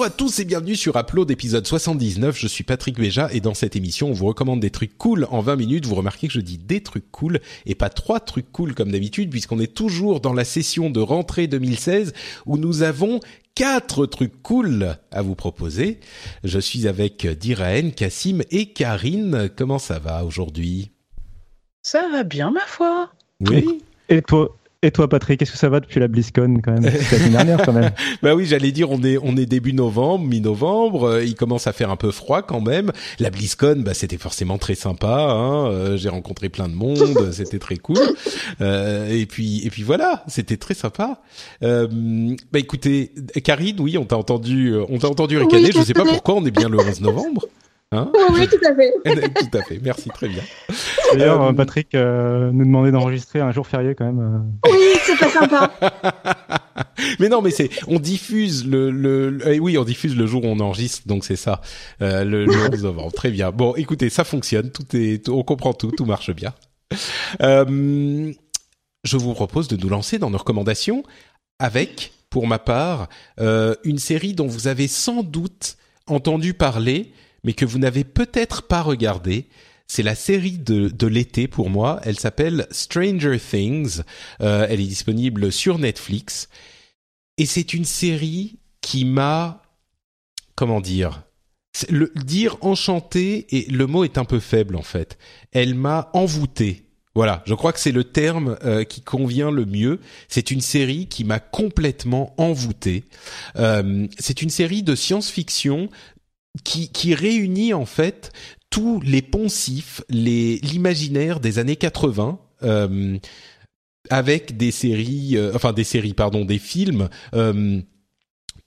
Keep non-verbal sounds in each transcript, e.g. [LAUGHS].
Bonjour à tous et bienvenue sur Upload épisode 79. Je suis Patrick Béja et dans cette émission, on vous recommande des trucs cool en 20 minutes. Vous remarquez que je dis des trucs cool et pas trois trucs cool comme d'habitude puisqu'on est toujours dans la session de rentrée 2016 où nous avons quatre trucs cool à vous proposer. Je suis avec Diraen, Cassim et Karine. Comment ça va aujourd'hui? Ça va bien, ma foi. Oui. Et toi, et toi, Patrick, est-ce que ça va depuis la BlizzCon quand même? [LAUGHS] C'est la semaine dernière quand même. bah oui, j'allais dire, on est on est début novembre, mi-novembre. euh, il commence à faire un peu froid quand même. La BlizzCon, bah c'était forcément très sympa. Hein, euh, J'ai rencontré plein de monde, [LAUGHS] c'était très cool. Euh, et puis et puis voilà, c'était très sympa. Euh, bah écoutez, Karine, oui, on t'a entendu, euh, on t'a entendu Oui, ricaner. je je sais pas pourquoi on est bien le 11 novembre. [LAUGHS] Hein Oui, oui, tout à fait. [LAUGHS] Tout à fait. Merci, très bien. D'ailleurs, Euh, Patrick euh, nous demandait d'enregistrer un jour férié quand même. euh. Oui, c'est pas sympa. [LAUGHS] mais non, mais c'est on diffuse le, le, le- eh oui, on diffuse le jour où on enregistre, donc c'est ça, euh, le, le 11 [LAUGHS] novembre. Très bien. Bon, écoutez, ça fonctionne, tout est, tout- on comprend tout, tout marche bien. Euh, je vous propose de nous lancer dans nos recommandations avec, pour ma part, euh, une série dont vous avez sans doute entendu parler, mais que vous n'avez peut-être pas regardé. C'est la série de, de l'été pour moi. Elle s'appelle Stranger Things. Euh, elle est disponible sur Netflix. Et c'est une série qui m'a, comment dire, le dire enchanté et le mot est un peu faible en fait. Elle m'a envoûté. Voilà, je crois que c'est le terme euh, qui convient le mieux. C'est une série qui m'a complètement envoûté. Euh, c'est une série de science-fiction qui, réunit en fait tous les poncifs, les l'imaginaire des années 80. euh, avec des séries, euh, enfin des séries, pardon, des films, euh,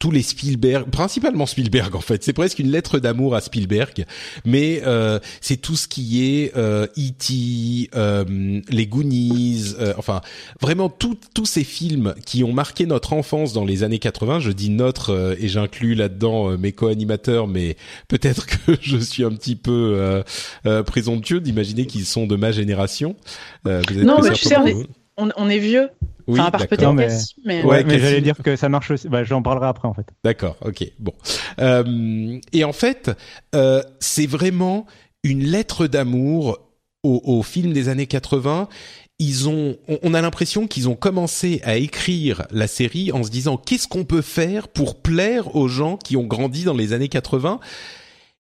tous les Spielberg, principalement Spielberg en fait. C'est presque une lettre d'amour à Spielberg, mais euh, c'est tout ce qui est euh, E.T., euh, les Goonies, euh, enfin vraiment tous ces films qui ont marqué notre enfance dans les années 80. Je dis notre euh, et j'inclus là-dedans euh, mes co-animateurs, mais peut-être que [LAUGHS] je suis un petit peu euh, euh, présomptueux d'imaginer qu'ils sont de ma génération. Euh, vous êtes Non, mais tu sais, on est vieux. Oui, enfin, à part peut-être mais- mais... Ouais, mais j'allais dire que ça marche aussi. Bah, j'en parlerai après en fait. D'accord, ok, bon. Euh, et en fait, euh, c'est vraiment une lettre d'amour au, au film des années 80. Ils ont, on- on a l'impression qu'ils ont commencé à écrire la série en se disant qu'est-ce qu'on peut faire pour plaire aux gens qui ont grandi dans les années 80.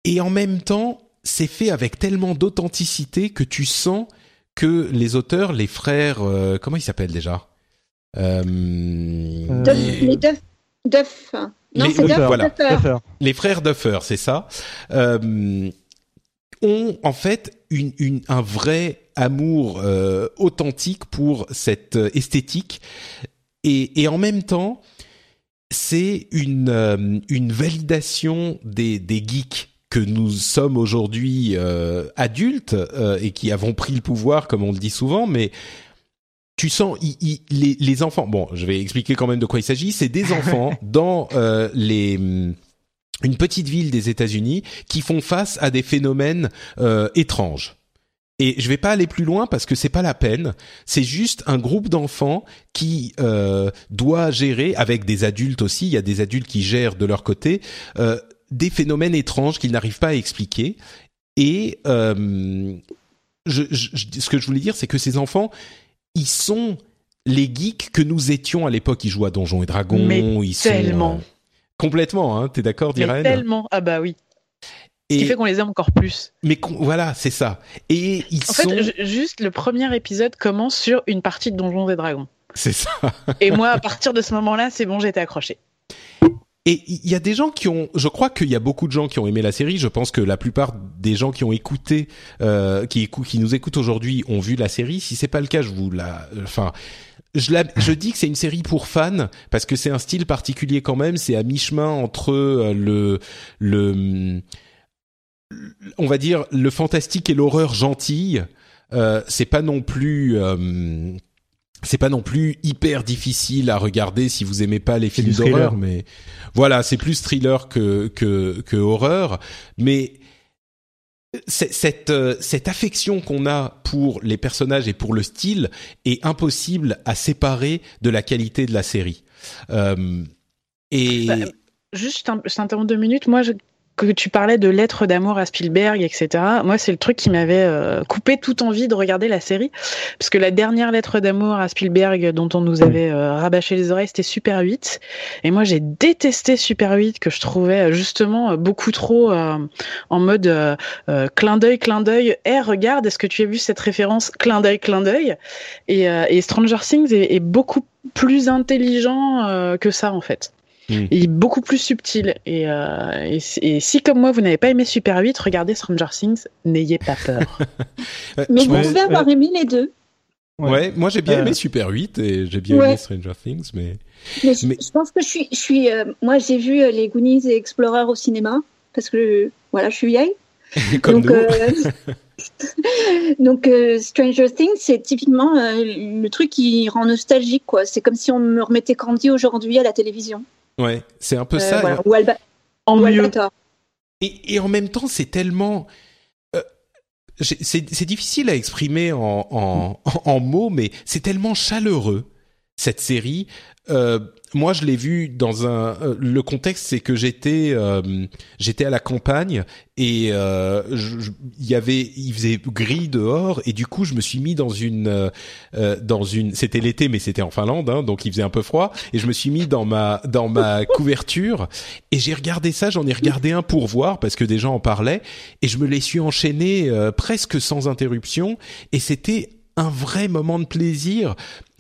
Et en même temps, c'est fait avec tellement d'authenticité que tu sens que les auteurs, les frères, euh, comment ils s'appellent déjà? Euh, Duff, les Duff. Duff. Non, Les- c'est Duff. Duffer, voilà. Duffer. Duffer. les frères Duffer, c'est ça, euh, ont en fait une, une- un vrai amour authentique pour cette esthétique et, et en même temps c'est une une validation des des geeks que nous sommes aujourd'hui euh, adultes euh, et qui avons pris le pouvoir comme on le dit souvent mais tu sens les, les enfants bon je vais expliquer quand même de quoi il s'agit c'est des [LAUGHS] enfants dans euh, les hum, une petite ville des États-Unis qui font face à des phénomènes étranges. Et je vais pas aller plus loin parce que c'est pas la peine. C'est juste un groupe d'enfants qui euh, doit gérer avec des adultes aussi. Il y a des adultes qui gèrent de leur côté euh, des phénomènes étranges qu'ils n'arrivent pas à expliquer. Et euh, je, je- je- ce que je voulais dire, c'est que ces enfants, ils sont les geeks que nous étions à l'époque. Ils jouent à Donjons et Dragons. Mais ils sont, tellement. euh, complètement. Hein, T'es d'accord, Diren? tellement. Ah bah oui. Ce qui Et fait qu'on les aime encore plus. mais voilà, c'est ça. Et ils En sont, fait, ju- juste le premier épisode commence sur une partie de Donjons et Dragons. c'est ça. Et moi, à [LAUGHS] partir de ce moment-là, c'est bon, j'étais accroché. Et il y a des gens qui ont, je crois qu'il y a beaucoup de gens qui ont aimé la série. Je pense que la plupart des gens qui ont écouté, euh, qui écoutent, qui nous écoutent aujourd'hui, ont vu la série. Si c'est pas le cas, je vous la, enfin, je, la, je dis que c'est une série pour fans parce que c'est un style particulier quand même. C'est à mi-chemin entre euh, le, le, on va dire le fantastique et l'horreur gentille. Euh, c'est pas non plus. euh, c'est pas non plus hyper difficile à regarder si vous aimez pas les films d'horreur, mais voilà, c'est plus thriller que que, que horreur, mais c'est- cette euh, cette affection qu'on a pour les personnages et pour le style est impossible à séparer de la qualité de la série. Euh, et Bah, Juste, je t'interromps deux minutes. Moi, je- que tu parlais de lettres d'amour à Spielberg, etc. Moi, c'est le truc qui m'avait euh, coupé toute envie de regarder la série. Parce que la dernière lettre d'amour à Spielberg dont on nous avait euh, rabâché les oreilles, c'était Super 8. Et moi, j'ai détesté Super 8, que je trouvais euh, justement euh, beaucoup trop en mode clin d'œil, clin d'œil. Eh, regarde, est-ce que tu as vu cette référence Clin d'œil, clin d'œil? Et, Stranger Things est, est beaucoup plus intelligent que ça, en fait. Mm. Il est beaucoup plus subtil. Et, euh, et, si- et si, comme moi, vous n'avez pas aimé Super 8, regardez Stranger Things, n'ayez pas peur. [LAUGHS] euh, Mais je vous pouvez avoir aimé les deux. ouais. moi j'ai bien Euh, aimé Super 8 et j'ai bien Ouais. aimé Stranger Things, mais Mais, je- Mais- je pense que je suis, je suis, euh, moi j'ai vu euh, les Goonies et Explorer au cinéma parce que voilà, je suis vieille. [LAUGHS] comme donc, nous. euh, [LAUGHS] donc euh, Stranger Things, c'est typiquement euh, le truc qui rend nostalgique quoi. C'est comme si on me remettait Candy aujourd'hui à la télévision. Ouais, c'est un peu Euh, ça. voilà. Ou, Alba- En ou. Albator. Et, et en même temps, c'est tellement. euh, c'est c'est difficile à exprimer en, en, [LAUGHS] en mots, mais c'est tellement chaleureux cette série. Euh, moi, je l'ai vu dans un. euh, le contexte, c'est que j'étais euh, j'étais à la campagne et euh, il y avait il faisait gris dehors et du coup, je me suis mis dans une euh, euh, dans une. C'était l'été, mais c'était en Finlande, hein, donc il faisait un peu froid et je me suis mis dans ma dans ma [LAUGHS] couverture et j'ai regardé ça. J'en ai regardé un pour voir parce que des gens en parlaient et je me les suis enchaînés euh, presque sans interruption et c'était un vrai moment de plaisir.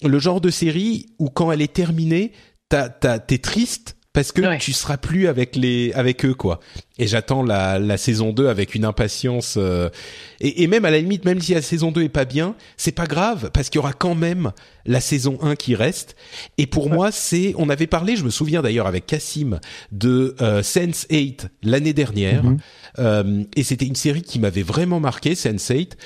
Le genre de série où quand elle est terminée, t'as, t'as, t'es triste parce que Ouais. tu seras plus avec les avec eux quoi. Et j'attends la, la saison 2 avec une impatience euh, et, et même à la limite même si la saison 2 est pas bien, c'est pas grave parce qu'il y aura quand même la saison 1 qui reste et pour moi c'est on avait parlé, je me souviens d'ailleurs avec Cassim de euh, Sense 8 l'année dernière Mhm. euh, et c'était une série qui m'avait vraiment marqué Sense 8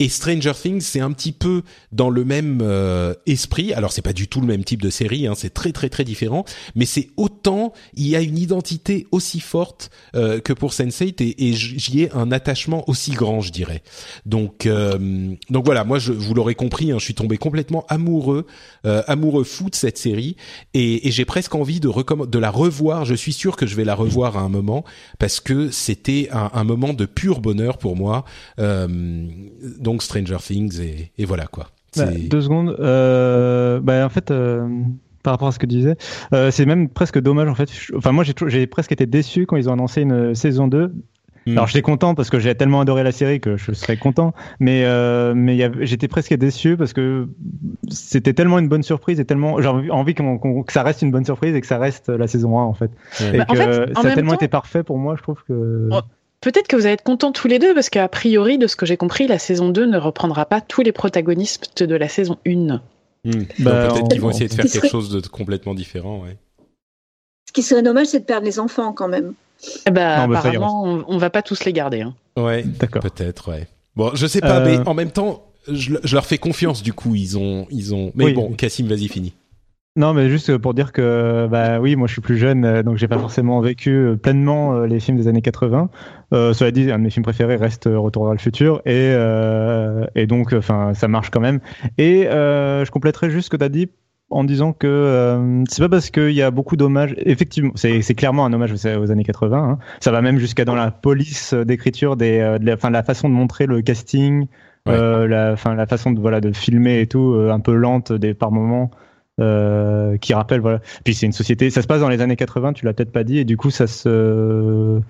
et Stranger Things, c'est un petit peu dans le même euh, esprit. Alors c'est pas du tout le même type de série, hein, c'est très très très différent, mais c'est autant il y a une identité aussi forte euh, que pour Sense8 et, et j'y ai un attachement aussi grand, je dirais. Donc euh, donc voilà, moi je vous l'aurez compris, hein, je suis tombé complètement amoureux, euh, amoureux fou de cette série et, et j'ai presque envie de de la revoir. Je suis sûr que je vais la revoir à un moment parce que c'était un, un moment de pur bonheur pour moi. Euh, donc Stranger Things et, et voilà quoi. Bah, deux secondes. Euh, bah, en fait, euh, par rapport à ce que tu disais, euh, c'est même presque dommage. En fait, enfin, moi, j'ai presque été déçu quand ils ont annoncé une saison 2. Hmm. Alors, j'étais content parce que j'ai tellement adoré la série que je serais content. Mais, euh, mais j'étais presque déçu parce que c'était tellement une bonne surprise et tellement j'ai envie, que ça reste une bonne surprise et que ça reste la saison 1 en fait. Ouais. Et Bah, en que fait, en ça a tellement temps- été parfait pour moi, je trouve que. Oh. Peut-être que vous allez être contents tous les deux, parce qu'a priori, de ce que j'ai compris, la saison 2 ne reprendra pas tous les protagonistes de la saison 1. Hmm. Bah, Donc peut-être on- qu'ils vont essayer de faire quelque serait- chose de complètement différent. Ouais. Ce qui serait dommage, c'est de perdre les enfants quand même. Eh ben, Non, bah, apparemment, on, on va pas tous les garder. Hein. Ouais, D'accord. peut-être. Ouais. Bon, je sais pas, Euh, mais en même temps, je, je leur fais confiance. Du coup, ils ont, ils ont. Mais Oui. bon, Cassim, vas-y, fini. Non, mais juste pour dire que, bah oui, moi je suis plus jeune, euh, donc j'ai pas forcément vécu euh, pleinement euh, les films des années 80. Euh, cela dit, un de mes films préférés reste Retour vers le futur, et, euh, et donc, enfin, ça marche quand même. Et euh, je compléterai juste ce que tu as dit en disant que euh, c'est pas parce qu'il y a beaucoup d'hommages. Effectivement, c'est c'est clairement un hommage aux, années 80. hein. Ça va même jusqu'à dans la police d'écriture des, euh, de la, façon de montrer le casting, Ouais. euh, la, façon de voilà de filmer et tout, un peu lente des par moments. Euh, qui rappelle voilà puis c'est une société ça se passe dans les années 80 tu l'as peut-être pas dit et du coup ça se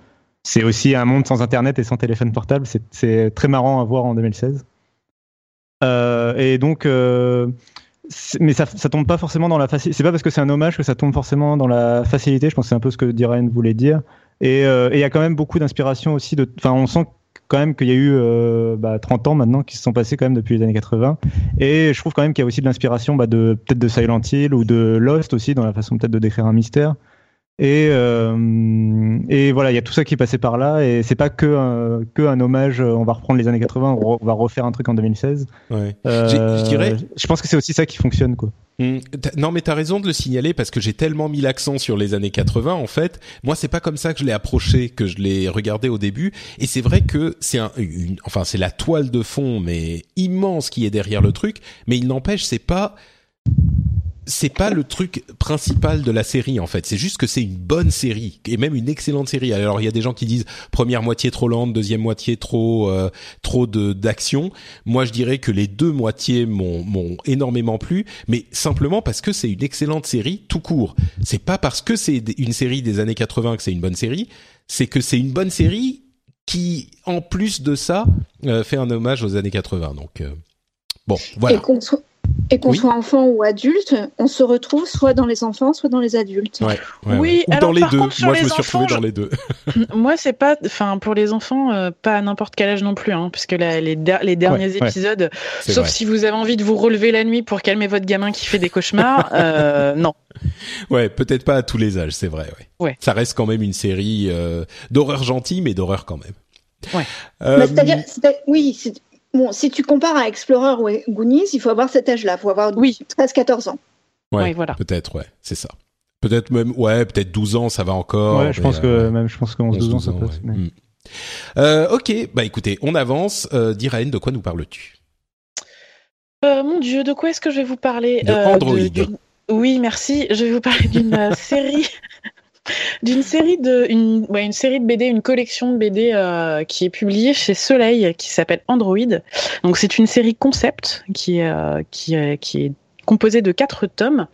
c'est aussi un monde sans internet et sans téléphone portable. C'est très marrant à voir en 2016. et donc, mais ça, ça tombe pas forcément dans la facilité. C'est pas parce que c'est un hommage que ça tombe forcément dans la facilité. Je pense c'est un peu ce que Diraine voulait dire. Et il y a quand même beaucoup d'inspiration aussi. Enfin, on sent quand même qu'il y a eu euh, bah, 30 ans maintenant qui se sont passés quand même depuis les années 80 et je trouve quand même qu'il y a aussi de l'inspiration bah, de peut-être de Silent Hill ou de Lost aussi dans la façon peut-être de décrire un mystère et, euh, et voilà, il y a tout ça qui est passé par là, et c'est pas que un, que un hommage. On va reprendre les années 80, on, va refaire un truc en 2016. Ouais. Euh, je dirais. Je pense que c'est aussi ça qui fonctionne, quoi. Hmm. non, mais t'as raison de le signaler parce que j'ai tellement mis l'accent sur les années 80. En fait, moi, c'est pas comme ça que je l'ai approché, que je l'ai regardé au début. Et c'est vrai que c'est un, une, enfin, c'est la toile de fond, mais immense qui est derrière le truc. Mais il n'empêche, c'est pas c'est pas le truc principal de la série en fait. C'est juste que c'est une bonne série et même une excellente série. Alors il y a des gens qui disent première moitié trop lente, deuxième moitié trop euh, trop de d'action. Moi je dirais que les deux moitiés m'ont m'ont énormément plu, mais simplement parce que c'est une excellente série tout court. C'est pas parce que c'est une série des années 80 que c'est une bonne série. C'est que c'est une bonne série qui en plus de ça euh, fait un hommage aux années 80. Donc euh, bon voilà. Enfant ou adulte, on se retrouve soit dans les enfants, soit dans les adultes. Ouais, oui, ou dans les deux. Moi, je me suis retrouvé dans les deux. moi, c'est pas, enfin, pour les enfants, euh, pas à n'importe quel âge non plus, hein, puisque les, les, derniers épisodes, sauf si vous avez envie de vous relever la nuit pour calmer votre gamin qui fait des cauchemars, [LAUGHS] euh, non. Ouais, peut-être pas à tous les âges, c'est vrai. Ouais. ouais. Ça reste quand même une série euh, d'horreur gentille, mais d'horreur quand même. Ouais. Euh, c'est-à-dire, oui, Bon, si tu compares à Explorer ou Goonies, il faut avoir cet âge-là. Il faut avoir oui. 13-14 ans. Ouais, voilà. Peut-être, ouais, c'est ça. Peut-être même, ouais, peut-être 12 ans, ça va encore. Ouais, je pense que euh, même, je pense que 11, 12 ans, ça peut. Hmm. Euh, ok, bah écoutez, on avance. Euh, Diraine, de quoi nous parles-tu? Euh, Mon Dieu, de quoi est-ce que je vais vous parler? De Android. Oui, merci. Je vais vous parler d'une [LAUGHS] série d'une série de une, une série de BD, une collection de BD euh, qui est publiée chez Soleil, qui s'appelle Android. Donc c'est une série concept qui euh, qui euh, qui est composée de quatre tomes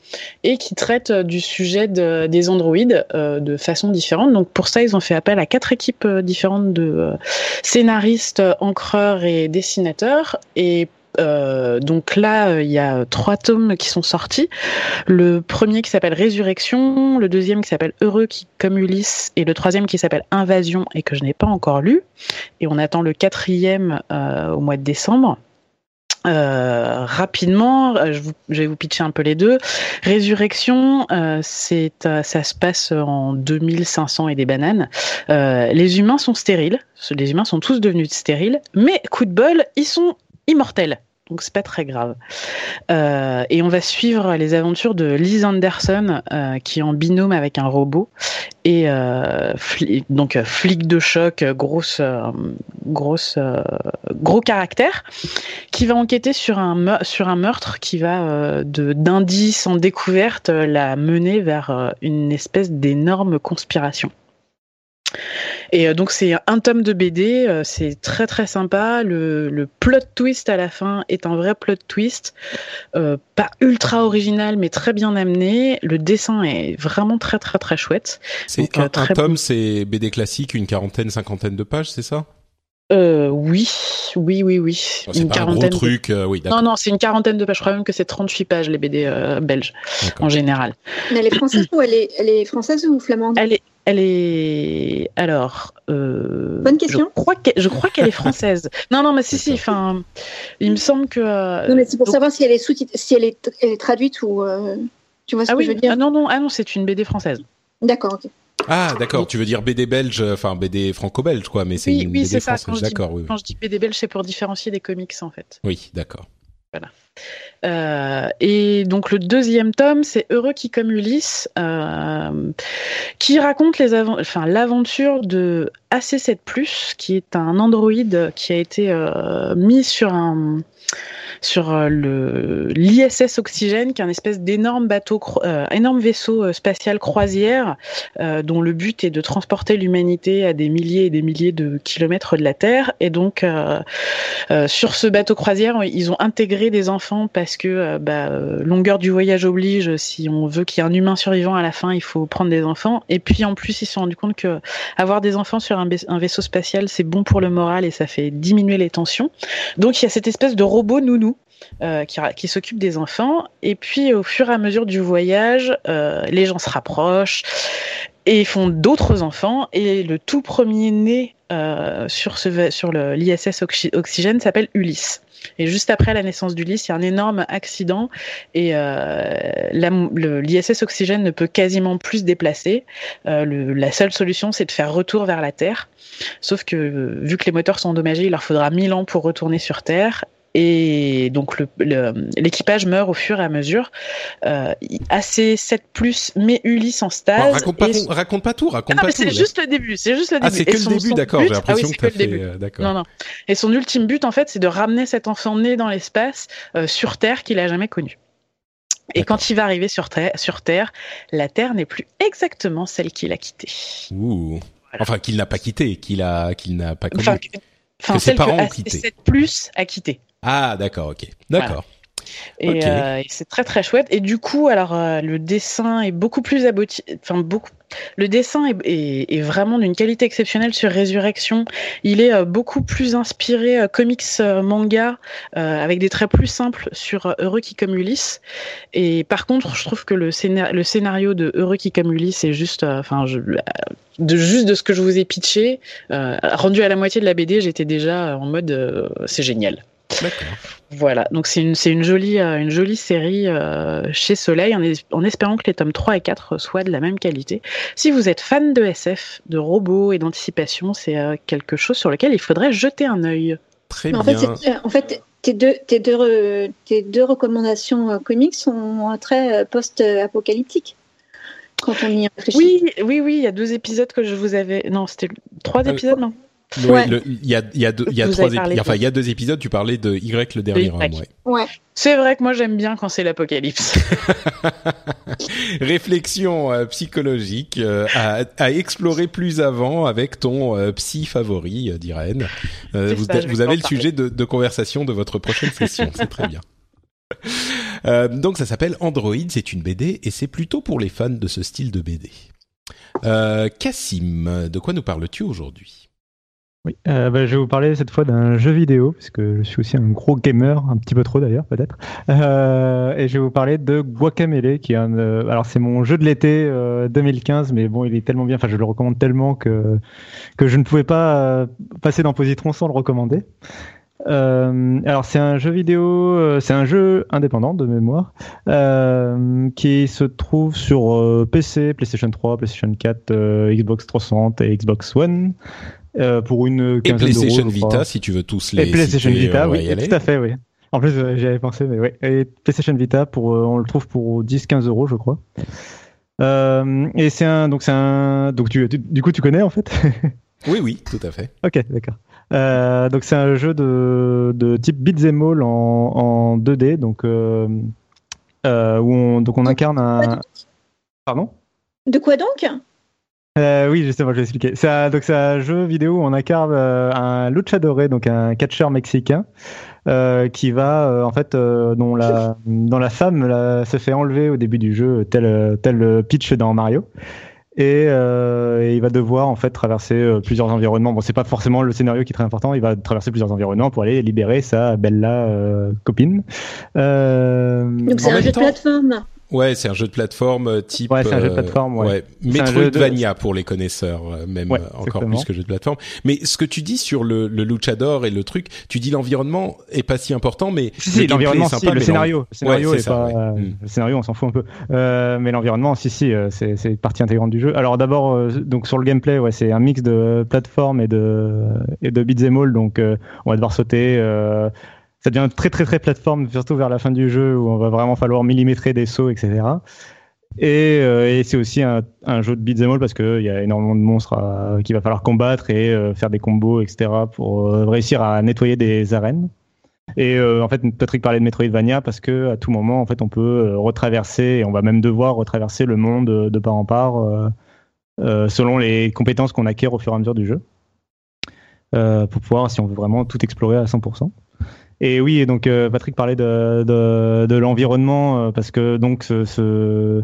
et qui traite du sujet de, des androïdes de façon différente. Donc pour ça, ils ont fait appel à quatre équipes différentes de scénaristes, encreurs et dessinateurs. Et euh, donc là, euh, il y a trois tomes qui sont sortis. Le premier qui s'appelle Résurrection, le deuxième qui s'appelle Heureux qui comme Ulysse, et le troisième qui s'appelle Invasion et que je n'ai pas encore lu. Et on attend le quatrième euh, au mois de décembre. Rapidement, je, vais vous pitcher un peu les deux. Résurrection, ça se passe en 2500 et des bananes. les humains sont stériles, les humains sont tous devenus stériles, mais coup de bol, ils sont immortel. Donc c'est pas très grave. Euh, et on va suivre les aventures de Liz Anderson, euh, qui est en binôme avec un robot. Et euh, donc flic de choc, grosse, grosse, gros caractère, qui va enquêter sur un sur un meurtre qui va de d'indice en découverte la mener vers une espèce d'énorme conspiration. Et euh, donc c'est un tome de BD, euh, c'est très très sympa. Le, plot twist à la fin est un vrai plot twist, euh, pas ultra original mais très bien amené. Le dessin est vraiment très très très chouette. C'est un, tome, c'est BD classique, une quarantaine, cinquantaine de pages, c'est ça? Euh, oui, oui, oui, oui. C'est une quarantaine. Un gros truc, oui. Non, non, c'est une quarantaine de pages. Je crois même que c'est 38 pages les BD belges en général. Mais elle est française ou elle est, elle est française ou flamande? Elle est, elle est alors. Euh, Bonne question. Je crois qu'elle est [LAUGHS] française. non, non, mais si, si. Enfin, il me semble que. Euh, non, mais c'est pour savoir si elle est sous si elle est, elle est traduite ou. Euh, tu vois ce ah que je veux dire? Ah non, non, ah non, c'est une BD française. D'accord, ok. Ah, d'accord. Tu veux dire BD belge, enfin BD franco-belge, quoi, mais c'est une BD française. D'accord, oui. Quand je dis BD belge, c'est pour différencier des comics, en fait. Oui, d'accord. Euh, et donc le deuxième tome, c'est Heureux qui comme Ulysse, euh, qui raconte l'aventure de AC7+, qui est un androïde qui a été euh, mis sur un sur le l'ISS Oxygène, qui est un espèce d'énorme bateau, énorme vaisseau spatial croisière, dont le but est de transporter l'humanité à des milliers et des milliers de kilomètres de la Terre. Et donc, sur ce bateau croisière, ils ont intégré des enfants parce que bah, longueur du voyage oblige. Si on veut qu'il y ait un humain survivant à la fin, il faut prendre des enfants. Et puis en plus, ils se sont rendus compte que avoir des enfants sur un, vaisseau spatial, c'est bon pour le moral et ça fait diminuer les tensions. Donc il y a cette espèce de robot nounou euh, qui, s'occupe des enfants. Et puis, au fur et à mesure du voyage, euh, les gens se rapprochent et font d'autres enfants. Et le tout premier né euh, sur, sur l'ISS Oxygène s'appelle Ulysse. Et juste après la naissance d'Ulysse, il y a un énorme accident et l'ISS Oxygène ne peut quasiment plus se déplacer. La seule solution, c'est de faire retour vers la Terre. Sauf que vu que les moteurs sont endommagés, il leur faudra 1000 ans pour retourner sur Terre. Et donc l'équipage meurt au fur et à mesure. Euh, AC7 plus met Ulysse en stage. raconte, pas, raconte, pas, tout, raconte ah, pas mais C'est juste le début, c'est juste le ah, début. Ah, c'est que le début, d'accord. J'ai l'impression ah, que, que le euh, d'accord. Non, non. Et son ultime but, en fait, c'est de ramener cet enfant né dans l'espace euh, sur Terre qu'il a jamais connu. Et quand il va arriver sur, sur Terre, la Terre n'est plus exactement celle qu'il a quittée. Ouh. Enfin, qu'il n'a pas quittée, qu'il a, qu'il n'a pas connu. Enfin, que ses celle parents que ont quitté. AC7 plus a quitté. Ah, d'accord, ok. D'accord. Et, euh, et c'est très très chouette. Et du coup, alors euh, le dessin est beaucoup plus abouti. Enfin beaucoup. Le dessin est, est, est vraiment d'une qualité exceptionnelle sur Résurrection. Il est euh, beaucoup plus inspiré comics manga avec des traits plus simples sur Heureux qui comme Ulysse. Et par contre, je trouve que le, scénar- le scénario de Heureux qui comme Ulysse est juste, enfin, je- de juste de ce que je vous ai pitché, euh, rendu à la moitié de la BD, j'étais déjà en mode euh, c'est génial. Voilà, donc c'est une, c'est une, jolie, euh, une jolie série euh, chez Soleil, en, es- en espérant que les tomes 3 et 4 soient de la même qualité. Si vous êtes fan de SF, de robots et d'anticipation, c'est euh, quelque chose sur lequel il faudrait jeter un œil. Très Mais en bien. fait, en fait, tes deux, tes deux, re- tes deux recommandations euh, comics sont très euh, post-apocalyptiques quand on y réfléchit. Oui, oui, oui, il y a deux épisodes que je vous avais. Non, c'était trois Euh, épisodes, non Ouais. il y a, il y a deux, y a trois épisodes. Enfin, il y a deux épisodes. Tu parlais de Y le dernier Y. homme. Ouais. Ouais. C'est vrai que moi j'aime bien quand c'est l'apocalypse. [LAUGHS] Réflexion euh, psychologique euh, à, à explorer plus avant avec ton euh, psy favori, euh, d'Irène. Euh, vous, ça, avez le parler. sujet de, de conversation de votre prochaine session. C'est très bien. [LAUGHS] Euh, donc ça s'appelle Android, c'est une BD et c'est plutôt pour les fans de ce style de BD. Euh, Cassim, de quoi nous parles-tu aujourd'hui? Oui, euh, bah, je vais vous parler cette fois d'un jeu vidéo, parce que je suis aussi un gros gamer, un petit peu trop d'ailleurs peut-être. Euh, et je vais vous parler de Guacamele, qui est un. euh, alors c'est mon jeu de l'été euh, 2015, mais bon, il est tellement bien, enfin je le recommande tellement que que je ne pouvais pas euh, passer dans Positron sans le recommander. Euh, alors c'est un jeu vidéo, euh, c'est un jeu indépendant de mémoire euh, qui se trouve sur euh, PC, PlayStation 3, PlayStation 4, euh, Xbox 360 et Xbox One euh, pour une Et quinzaine PlayStation d'euros, je crois. Vita, si tu veux tous les Et PlayStation citer, Vita, on va oui, y tout à fait, oui. En plus, euh, j'y avais pensé, mais oui. Et PlayStation Vita, pour, euh, on le trouve pour 10-15 euros, je crois. Euh, et c'est un, donc c'est un, donc tu, tu- du coup, tu connais en fait. [LAUGHS] Oui, oui, tout à fait. ok, d'accord. Euh, donc c'est un jeu de, de type beat'em all en, en 2D, donc euh, euh, où on, donc on incarne un. Pardon? De quoi donc? Euh, oui, justement, je vais expliquer. C'est un, donc c'est un jeu vidéo où on incarne euh, un luchador, donc un catcheur mexicain, euh, qui va euh, en fait, euh, dont la dont la femme là, se fait enlever au début du jeu, tel tel pitch dans Mario. Et, euh, et il va devoir en fait traverser plusieurs environnements. Bon, c'est pas forcément le scénario qui est très important. Il va traverser plusieurs environnements pour aller libérer sa bella euh, copine. Euh, Donc c'est un jeu de plateforme. Ouais, c'est un jeu de plateforme euh, type. Ouais, c'est un jeu de euh, plateforme, ouais. Un jeu de- Metroidvania pour les connaisseurs, euh, même Ouais, encore exactement. plus que jeu de plateforme. Mais ce que tu dis sur le, le luchador et le truc, tu dis l'environnement est pas si important, mais Si, si, l'environnement, si, le scénario. Le scénario c'est est ça, pas, ouais. euh, Mm. le scénario, on s'en fout un peu. Euh, mais l'environnement, si, si, euh, c'est, c'est partie intégrante du jeu. Alors d'abord, euh, donc sur le gameplay, ouais, c'est un mix de plateforme et de et de beat'em all. Donc euh, on va devoir sauter. Euh, ça devient très très très plateforme, surtout vers la fin du jeu où on va vraiment falloir millimétrer des sauts, etc. Et, euh, et c'est aussi un, jeu de beat'em all parce qu'il y a énormément de monstres à- qu'il va falloir combattre et euh, faire des combos, etc. pour euh, réussir à nettoyer des arènes. Et en fait, Patrick parlait de Metroidvania parce que à tout moment, en fait, on peut retraverser et on va même devoir retraverser le monde de part en part selon les compétences qu'on acquiert au fur et à mesure du jeu. pour pouvoir, si on veut vraiment tout explorer à 100%. Et oui, et donc Patrick parlait de, de, de l'environnement parce que donc ce, ce,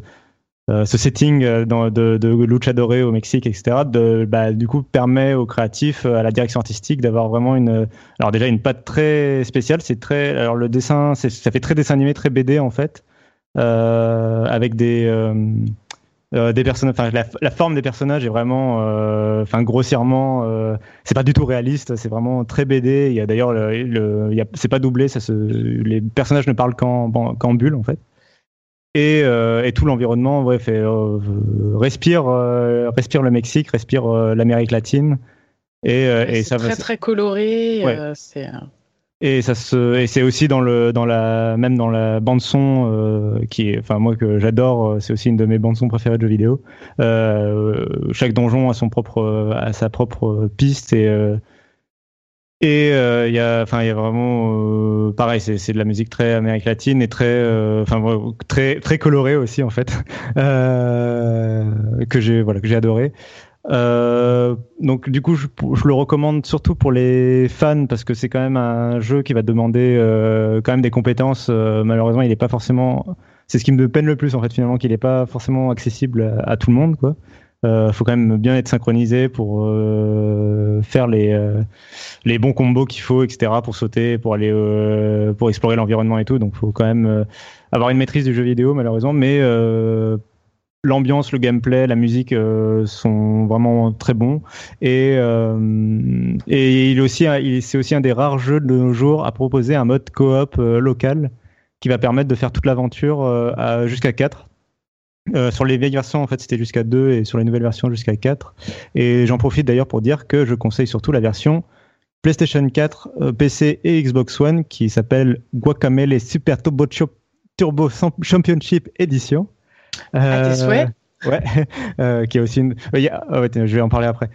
euh, ce setting euh, dans, de, de luchadore au Mexique, etc., de, bah, du coup permet aux créatifs, euh, à la direction artistique, d'avoir vraiment une, alors déjà une patte très spéciale. C'est très, alors le dessin, ça fait très dessin animé, très BD en fait, euh, avec des euh, des personnages, enfin la, la, forme des personnages est vraiment, enfin grossièrement, euh, c'est pas du tout réaliste, c'est vraiment très BD. Il y a d'ailleurs, le, le c'est pas doublé, ça se, les personnages ne parlent qu'en bulle en fait. Et, euh, et tout l'environnement bref euh, respire euh, respire le Mexique respire l'Amérique latine. Et, et ça très très coloré c'est et ça se et c'est aussi dans le dans la même dans la bande son qui est enfin moi que j'adore c'est aussi une de mes bandes son préférées de jeux vidéo chaque donjon a son propre a sa propre piste et et euh, il y a, enfin, il y a vraiment, euh, pareil, c'est de la musique très Amérique latine et très, euh, enfin, très très colorée aussi en fait, [LAUGHS] que j'ai voilà que j'ai adoré. Donc du coup, je, le recommande surtout pour les fans parce que c'est quand même un jeu qui va demander quand même des compétences. malheureusement, il n'est pas forcément. C'est ce qui me peine le plus en fait finalement, qu'il n'est pas forcément accessible à, tout le monde quoi. Euh, faut quand même bien être synchronisé pour euh, faire les euh, les bons combos qu'il faut, etc. Pour sauter, pour aller euh, pour explorer l'environnement et tout. Donc, faut quand même euh, avoir une maîtrise du jeu vidéo, malheureusement. Mais l'ambiance, le gameplay, la musique sont vraiment très bons. Et et il aussi c'est aussi un des rares jeux de nos jours à proposer un mode coop local qui va permettre de faire toute l'aventure jusqu'à 4 euh, sur les vieilles versions, en fait, c'était jusqu'à 2 et sur les nouvelles versions jusqu'à 4. Et j'en profite d'ailleurs pour dire que je conseille surtout la version PlayStation 4, euh, PC et Xbox One qui s'appelle Guacamele Super Turbo, Turbo Championship Edition. Euh, Ouais, [LAUGHS] euh, qui est aussi une. Oh, je vais en parler après.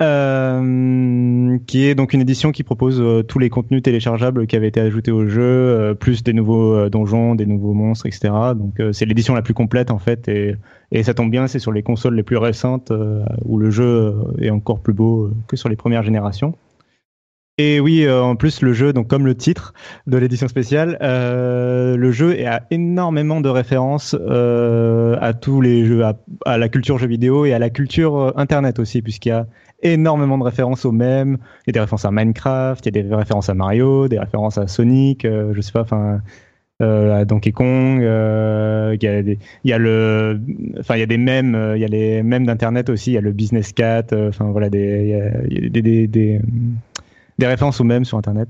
Euh, qui est donc une édition qui propose euh, tous les contenus téléchargeables qui avaient été ajoutés au jeu, euh, plus des nouveaux donjons, des nouveaux monstres, etc. Donc c'est l'édition la plus complète en fait, et, et ça tombe bien, c'est sur les consoles les plus récentes où le jeu est encore plus beau que sur les premières générations. Et oui, en plus le jeu, donc comme le titre de l'édition spéciale, le jeu a énormément de références à tous les jeux, à, la culture jeux vidéo et à la culture internet aussi, puisqu'il y a énormément de références au même. Il y a des références à Minecraft, il y a des références à Mario, des références à Sonic, euh, je sais pas, enfin. Euh, à Donkey Kong, euh, il y a des, il y a le, enfin il y a des mèmes, euh, il y a les mèmes d'internet aussi, il y a le Business Cat, euh, enfin voilà des, il y a des, des, des, des, références aux mêmes sur internet.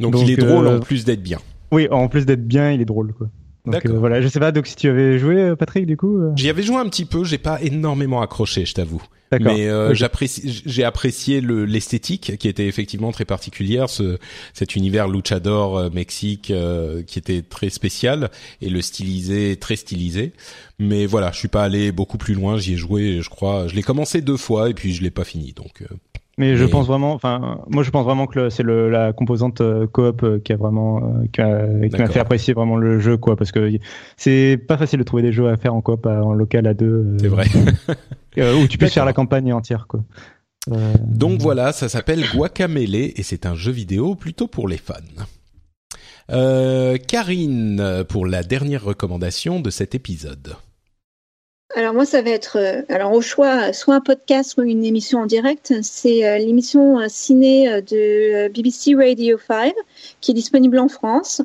Donc, Donc il est drôle en plus d'être bien. Oui, en plus d'être bien, il est drôle quoi. Donc euh, voilà, je sais pas donc si tu avais joué Patrick du coup. J'y avais joué un petit peu, j'ai pas énormément accroché, je t'avoue. Mais euh, j'apprécie, j'ai apprécié l'esthétique qui était effectivement très particulière, ce, cet univers luchador euh, Mexique euh, qui était très spécial et le stylisé très stylisé. Mais voilà, je suis pas allé beaucoup plus loin. J'y ai joué, je crois. Je l'ai commencé deux fois et puis je l'ai pas fini. Donc mais je pense vraiment, enfin, moi je pense vraiment que c'est la composante euh, coop euh, qui a vraiment, euh, qui m'a fait apprécier vraiment le jeu, quoi, parce que c'est pas facile de trouver des jeux à faire en coop, en local à deux. C'est vrai. [LAUGHS] où tu puisses faire la campagne entière, quoi. Donc voilà, ça s'appelle Guacamele et c'est un jeu vidéo plutôt pour les fans. Karine, pour la dernière recommandation de cet épisode. Alors moi, ça va être euh, alors au choix soit un podcast, soit une émission en direct. C'est euh, l'émission euh, ciné de BBC Radio 5 qui est disponible en France.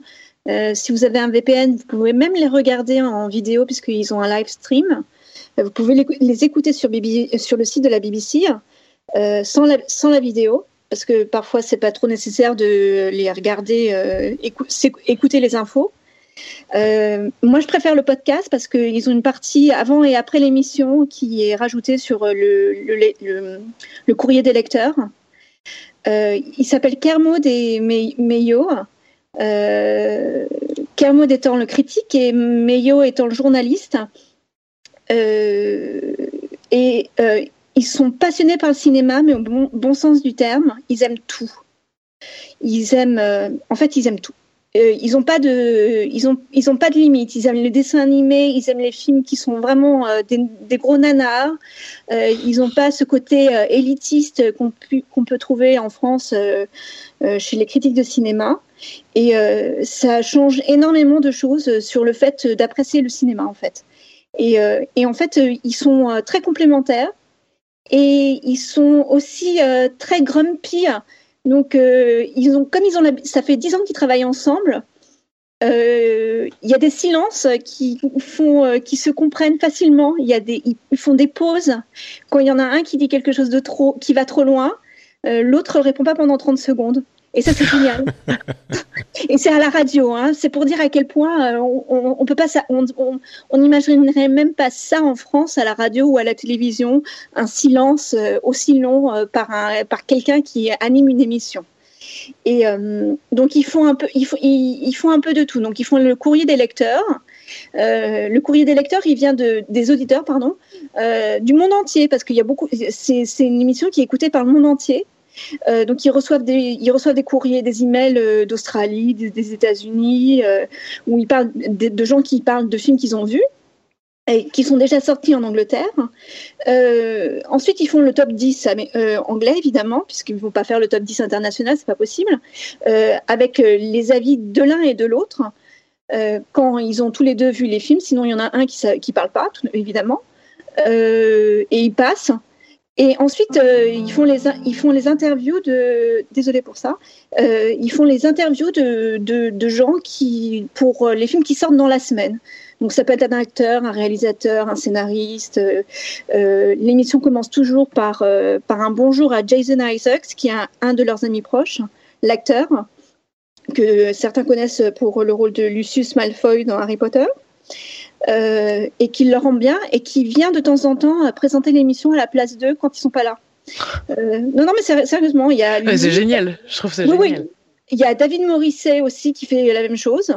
si vous avez un VPN, vous pouvez même les regarder en vidéo puisqu'ils ont un live stream. vous pouvez les, écouter sur, sur, le site de la BBC sans, la, sans la vidéo parce que parfois c'est pas trop nécessaire de les regarder, écouter les infos. Euh, moi, je préfère le podcast parce qu'ils ont une partie avant et après l'émission qui est rajoutée sur le, le, courrier des lecteurs. Euh, il s'appelle Kermode et Meyo. Euh, Kermode étant le critique et Meyo étant le journaliste. Euh, et ils sont passionnés par le cinéma, mais au bon, bon sens du terme, ils aiment tout. Ils aiment, en fait, ils aiment tout. Ils n'ont pas de, ils ont, ils ont pas de limite. Ils aiment les dessins animés, ils aiment les films qui sont vraiment des, gros nanars. ils n'ont pas ce côté élitiste qu'on, peut trouver en France chez les critiques de cinéma. Et ça change énormément de choses sur le fait d'apprécier le cinéma, en fait. Et, et en fait, ils sont très complémentaires et ils sont aussi euh, très grumpy. Donc, euh, ils ont, comme ils ont, ça fait dix ans qu'ils travaillent ensemble. Euh, il y a des silences qui font, qui se comprennent facilement. Il y a des, ils font des pauses. Quand il y en a un qui dit quelque chose de trop, qui va trop loin, l'autre répond pas pendant 30 secondes. Et ça, c'est génial. [LAUGHS] et c'est à la radio. Hein. C'est pour dire à quel point euh, on, on, peut pas ça, on, on, n'imaginerait même pas ça en France à la radio ou à la télévision, un silence euh, aussi long euh, par un, par quelqu'un qui anime une émission. Et donc ils font un peu, ils, font, ils, font un peu de tout. Donc ils font le courrier des lecteurs. le courrier des lecteurs, il vient de, des auditeurs, pardon, du monde entier, parce qu'il y a beaucoup. C'est une émission qui est écoutée par le monde entier. Euh, donc ils reçoivent des ils reçoivent des courriers, des emails euh, d'Australie, des, États-Unis, euh, où ils parlent de, gens qui parlent de films qu'ils ont vus et qui sont déjà sortis en Angleterre. ensuite, ils font le top 10 anglais, évidemment, puisqu'ils ne vont pas faire le top 10 international, c'est pas possible, avec les avis de l'un et de l'autre, quand ils ont tous les deux vu les films, sinon il y en a un qui ne parle pas, évidemment, et ils passent. Et ensuite, euh, ils, font les, ils font les interviews de. Désolé pour ça. Euh, ils font les interviews de, de, de, gens qui. pour les films qui sortent dans la semaine. Donc, ça peut être un acteur, un réalisateur, un scénariste. Euh, L'émission commence toujours par, par un bonjour à Jason Isaacs, qui est un de leurs amis proches, l'acteur, que certains connaissent pour le rôle de Lucius Malfoy dans Harry Potter. Euh, et qui leur rend bien et qui vient de temps en temps euh, présenter l'émission à la place d'eux quand ils sont pas là. Euh, non, non, mais sérieusement, il y a. c'est génial. Je trouve ça génial. Il y a David Morisset aussi qui fait la même chose.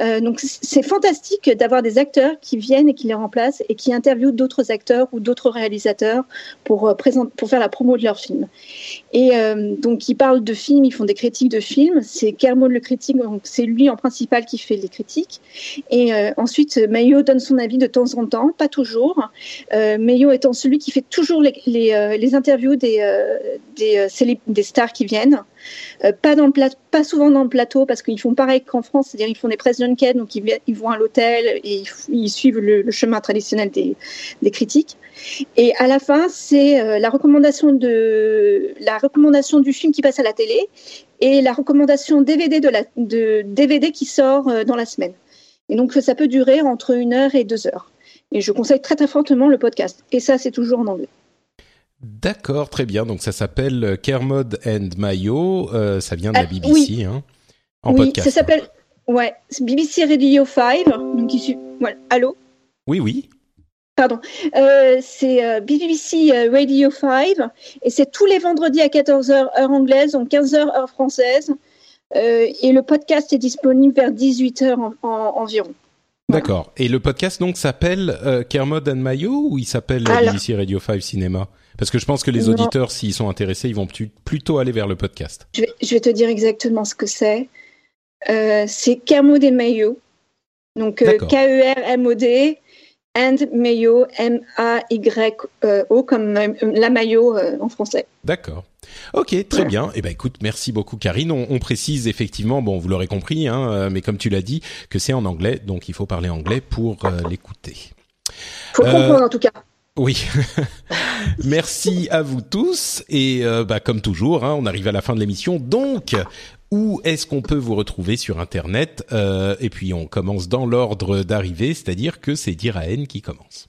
Euh, donc c'est fantastique d'avoir des acteurs qui viennent et qui les remplacent et qui interviewent d'autres acteurs ou d'autres réalisateurs pour, euh, faire la promo de leur film. Et euh, donc ils parlent de films, ils font des critiques de films. C'est Kermode le critique, donc c'est lui en principal qui fait les critiques. Et ensuite Mayo donne son avis de temps en temps, pas toujours. Mayo étant celui qui fait toujours les, interviews des stars qui viennent. Euh, pas, souvent dans le plateau parce qu'ils font pareil qu'en France, c'est-à-dire ils font des press junkets, donc ils, vont à l'hôtel et ils, suivent le, chemin traditionnel des, critiques. Et à la fin, c'est euh, la recommandation du film qui passe à la télé et la recommandation DVD qui sort euh, dans la semaine. Et donc ça peut durer entre une heure et deux heures. Et je conseille très très fortement le podcast. Et ça, c'est toujours en anglais. D'accord, très bien. Donc ça s'appelle euh, Kermode and Mayo. Euh, ça vient de la ah, BBC, oui. hein, en oui, podcast. ça s'appelle ouais BBC Radio 5. Donc voilà. Allô? Oui, oui. Pardon. Euh, c'est euh, BBC Radio 5 et c'est tous les vendredis à 14h heure anglaise, donc 15h heure française. et le podcast est disponible vers 18h environ. D'accord. Et le podcast donc s'appelle Kermode and Mayo ou il s'appelle BBC Radio 5 Cinéma? Parce que je pense que les auditeurs, s'ils sont intéressés, ils vont plutôt aller vers le podcast. Je vais, te dire exactement ce que c'est. Euh, c'est Kermode et Mayo. Donc euh, K-E-R-M-O-D and Mayo, M-A-Y-O, comme euh, la maillot en français. D'accord. Ok, très bien. Eh ben, écoute, merci beaucoup, Karine. On, précise effectivement, bon, vous l'aurez compris, hein, mais comme tu l'as dit, que c'est en anglais, donc il faut parler anglais pour l'écouter. Faut comprendre en tout cas. Oui. [LAUGHS] Merci à vous tous. Et euh, bah, comme toujours, hein, on arrive à la fin de l'émission. Donc, où est-ce qu'on peut vous retrouver sur Internet euh, Et puis, on commence dans l'ordre d'arrivée, c'est-à-dire que c'est Diraen qui commence.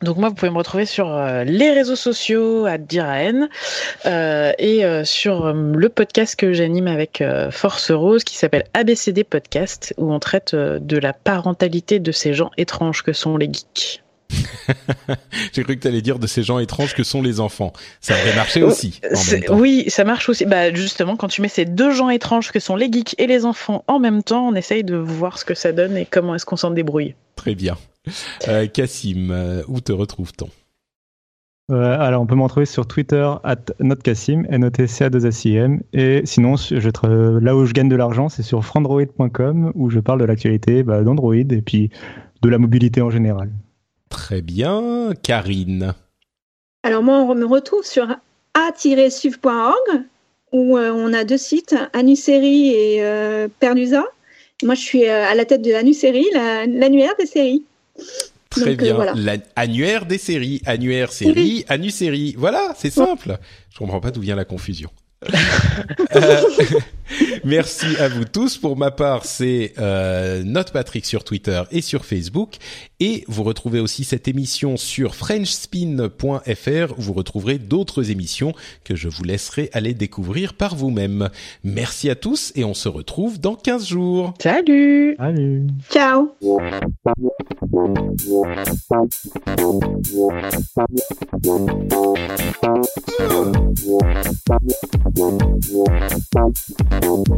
Donc moi, vous pouvez me retrouver sur euh, les réseaux sociaux à Diraen et sur le podcast que j'anime avec Force Rose qui s'appelle ABCD Podcast où on traite de la parentalité de ces gens étranges que sont les geeks. [LAUGHS] J'ai cru que tu allais dire de ces gens étranges que sont les enfants. Ça aurait marché aussi. Oui, ça marche aussi. Bah, justement, quand tu mets ces deux gens étranges que sont les geeks et les enfants en même temps, on essaye de voir ce que ça donne et comment est-ce qu'on s'en débrouille. Très bien. Euh, Cassim, euh, où te retrouve-t-on? Euh, alors, on peut m'en trouver sur Twitter, at notcassim, n o t c a 2 a c m Et sinon, je, là où je gagne de l'argent, c'est sur frandroid.com, où je parle de l'actualité bah, d'Android et puis de la mobilité en général. Très bien. Karine Alors, moi, on me retrouve sur a-suv.org, où euh, on a deux sites, Anusérie et euh, Pernusa. Moi, je suis à la tête de Anusérie, l'annuaire des séries. Très bien. L'annuaire des séries, annuaire série, oui. série. Voilà, c'est simple. Je comprends pas d'où vient la confusion. [LAUGHS] [LAUGHS] [LAUGHS] Merci à vous tous. Pour ma part, c'est euh, Note Patrick sur Twitter et sur Facebook. Et vous retrouvez aussi cette émission sur FrenchSpin.fr où vous retrouverez d'autres émissions que je vous laisserai aller découvrir par vous-même. Merci à tous et on se retrouve dans 15 jours. Salut Salut Ciao Don't,